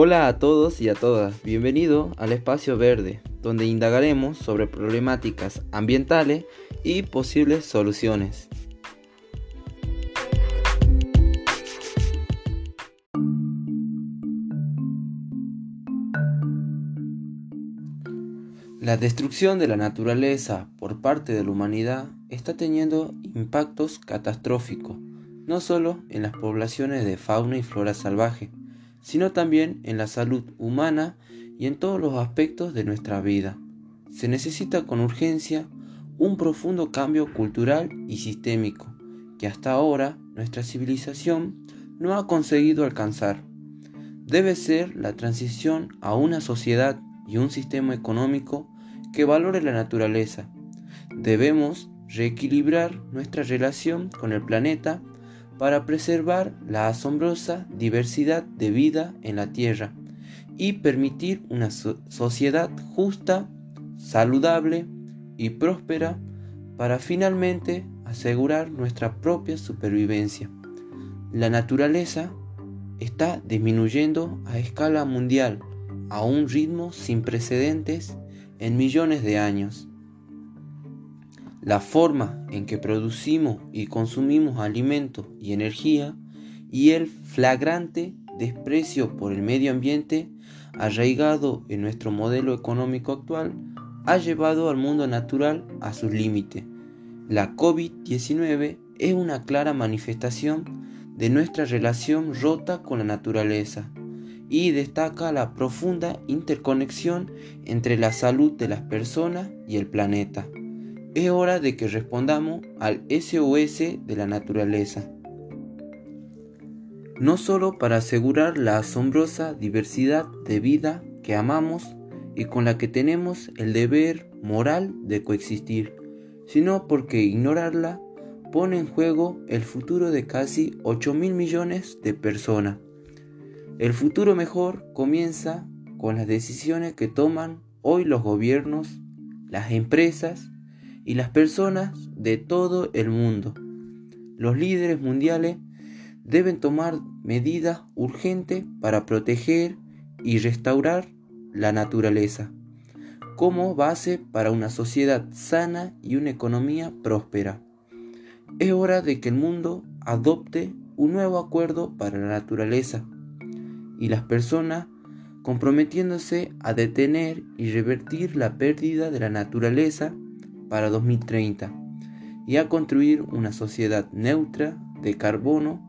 Hola a todos y a todas, bienvenido al Espacio Verde, donde indagaremos sobre problemáticas ambientales y posibles soluciones. La destrucción de la naturaleza por parte de la humanidad está teniendo impactos catastróficos, no solo en las poblaciones de fauna y flora salvaje, sino también en la salud humana y en todos los aspectos de nuestra vida. Se necesita con urgencia un profundo cambio cultural y sistémico que hasta ahora nuestra civilización no ha conseguido alcanzar. Debe ser la transición a una sociedad y un sistema económico que valore la naturaleza. Debemos reequilibrar nuestra relación con el planeta para preservar la asombrosa diversidad de vida en la Tierra y permitir una sociedad justa, saludable y próspera para finalmente asegurar nuestra propia supervivencia. La naturaleza está disminuyendo a escala mundial a un ritmo sin precedentes en millones de años. La forma en que producimos y consumimos alimentos y energía y el flagrante desprecio por el medio ambiente arraigado en nuestro modelo económico actual ha llevado al mundo natural a sus límites. La COVID-19 es una clara manifestación de nuestra relación rota con la naturaleza y destaca la profunda interconexión entre la salud de las personas y el planeta. Es hora de que respondamos al SOS de la naturaleza. No solo para asegurar la asombrosa diversidad de vida que amamos y con la que tenemos el deber moral de coexistir, sino porque ignorarla pone en juego el futuro de casi 8 mil millones de personas. El futuro mejor comienza con las decisiones que toman hoy los gobiernos, las empresas y las personas de todo el mundo. Los líderes mundiales deben tomar medidas urgentes para proteger y restaurar la naturaleza como base para una sociedad sana y una economía próspera. Es hora de que el mundo adopte un nuevo acuerdo para la naturaleza y las personas comprometiéndose a detener y revertir la pérdida de la naturaleza para 2030 y a construir una sociedad neutra de carbono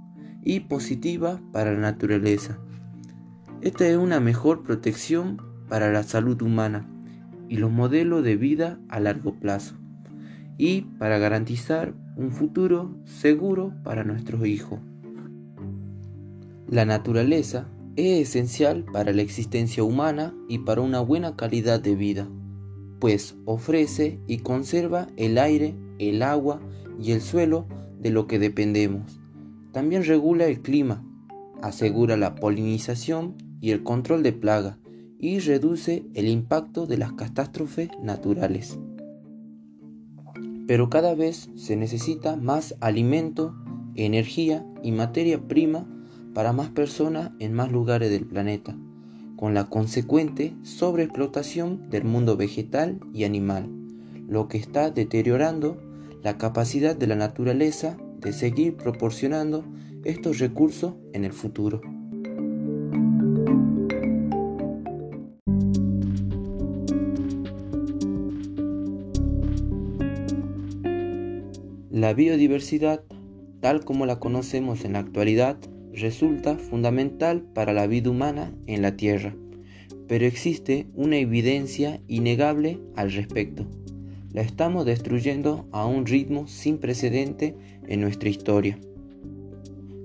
y positiva para la naturaleza. Esta es una mejor protección para la salud humana y los modelos de vida a largo plazo y para garantizar un futuro seguro para nuestros hijos. La naturaleza es esencial para la existencia humana y para una buena calidad de vida pues ofrece y conserva el aire, el agua y el suelo de lo que dependemos. También regula el clima, asegura la polinización y el control de plaga y reduce el impacto de las catástrofes naturales. Pero cada vez se necesita más alimento, energía y materia prima para más personas en más lugares del planeta con la consecuente sobreexplotación del mundo vegetal y animal, lo que está deteriorando la capacidad de la naturaleza de seguir proporcionando estos recursos en el futuro. La biodiversidad, tal como la conocemos en la actualidad, resulta fundamental para la vida humana en la Tierra, pero existe una evidencia innegable al respecto. La estamos destruyendo a un ritmo sin precedente en nuestra historia.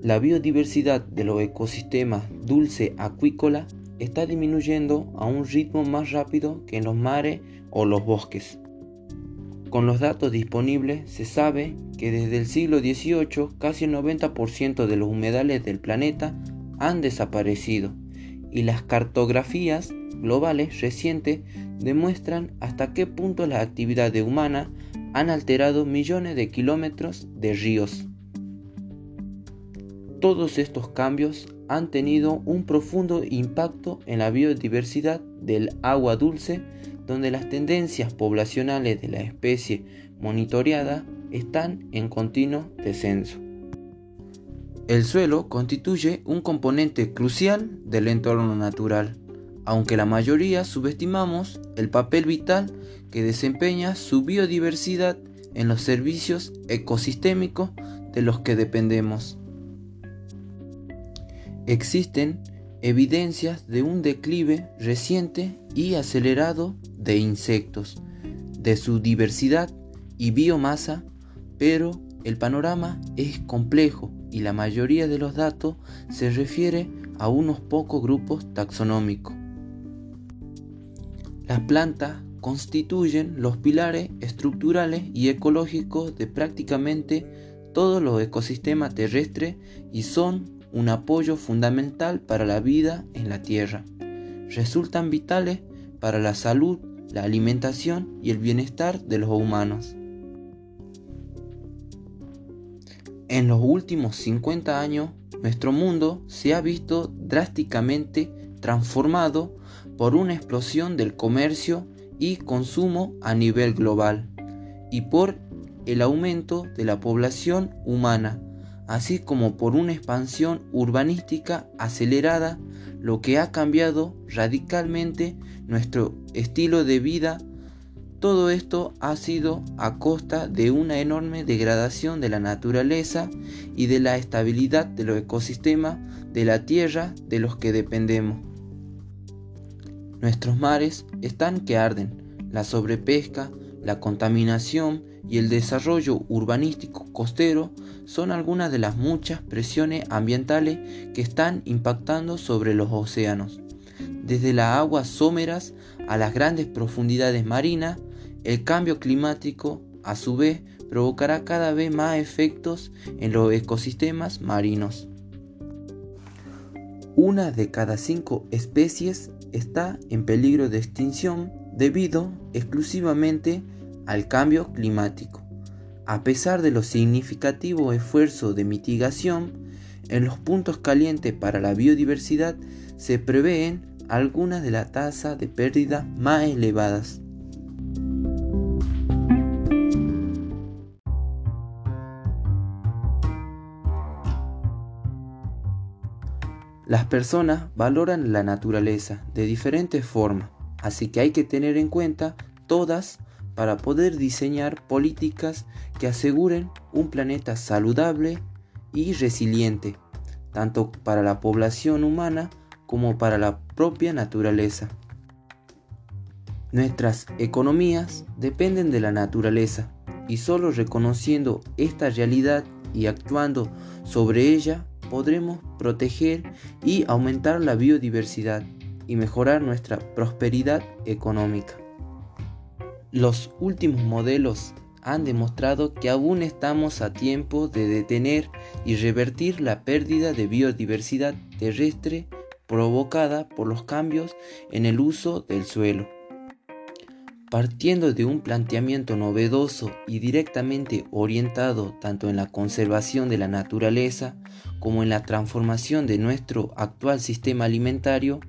La biodiversidad de los ecosistemas dulce acuícola está disminuyendo a un ritmo más rápido que en los mares o los bosques. Con los datos disponibles se sabe que desde el siglo XVIII casi el 90% de los humedales del planeta han desaparecido y las cartografías globales recientes demuestran hasta qué punto las actividades humanas han alterado millones de kilómetros de ríos. Todos estos cambios han tenido un profundo impacto en la biodiversidad del agua dulce, donde las tendencias poblacionales de la especie monitoreada están en continuo descenso. El suelo constituye un componente crucial del entorno natural, aunque la mayoría subestimamos el papel vital que desempeña su biodiversidad en los servicios ecosistémicos de los que dependemos. Existen evidencias de un declive reciente y acelerado de insectos, de su diversidad y biomasa, pero el panorama es complejo y la mayoría de los datos se refiere a unos pocos grupos taxonómicos. Las plantas constituyen los pilares estructurales y ecológicos de prácticamente todos los ecosistemas terrestres y son un apoyo fundamental para la vida en la Tierra. Resultan vitales para la salud, la alimentación y el bienestar de los humanos. En los últimos 50 años, nuestro mundo se ha visto drásticamente transformado por una explosión del comercio y consumo a nivel global y por el aumento de la población humana, así como por una expansión urbanística acelerada, lo que ha cambiado radicalmente nuestro estilo de vida. Todo esto ha sido a costa de una enorme degradación de la naturaleza y de la estabilidad de los ecosistemas de la tierra de los que dependemos. Nuestros mares están que arden, la sobrepesca, la contaminación y el desarrollo urbanístico costero son algunas de las muchas presiones ambientales que están impactando sobre los océanos. Desde las aguas someras a las grandes profundidades marinas, el cambio climático, a su vez, provocará cada vez más efectos en los ecosistemas marinos. Una de cada cinco especies está en peligro de extinción debido exclusivamente al cambio climático. A pesar de los significativos esfuerzos de mitigación, en los puntos calientes para la biodiversidad se prevén algunas de las tasas de pérdida más elevadas. Las personas valoran la naturaleza de diferentes formas, así que hay que tener en cuenta todas para poder diseñar políticas que aseguren un planeta saludable y resiliente, tanto para la población humana como para la propia naturaleza. Nuestras economías dependen de la naturaleza y solo reconociendo esta realidad y actuando sobre ella podremos proteger y aumentar la biodiversidad y mejorar nuestra prosperidad económica. Los últimos modelos han demostrado que aún estamos a tiempo de detener y revertir la pérdida de biodiversidad terrestre provocada por los cambios en el uso del suelo. Partiendo de un planteamiento novedoso y directamente orientado tanto en la conservación de la naturaleza como en la transformación de nuestro actual sistema alimentario,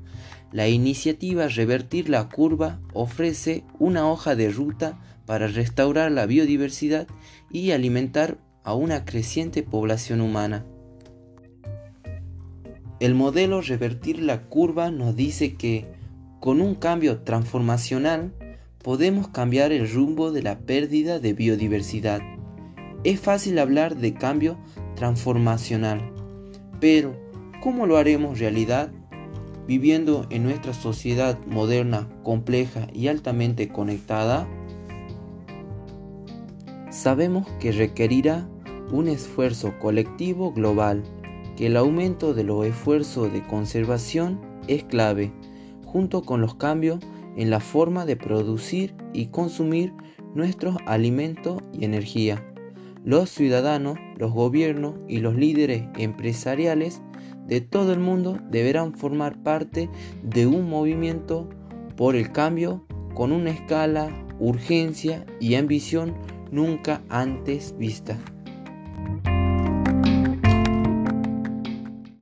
la iniciativa Revertir la Curva ofrece una hoja de ruta para restaurar la biodiversidad y alimentar a una creciente población humana. El modelo Revertir la Curva nos dice que, con un cambio transformacional, podemos cambiar el rumbo de la pérdida de biodiversidad. Es fácil hablar de cambio transformacional, pero ¿cómo lo haremos realidad? Viviendo en nuestra sociedad moderna, compleja y altamente conectada, sabemos que requerirá un esfuerzo colectivo global, que el aumento de los esfuerzos de conservación es clave, junto con los cambios en la forma de producir y consumir nuestros alimentos y energía. Los ciudadanos, los gobiernos y los líderes empresariales de todo el mundo deberán formar parte de un movimiento por el cambio con una escala, urgencia y ambición nunca antes vista.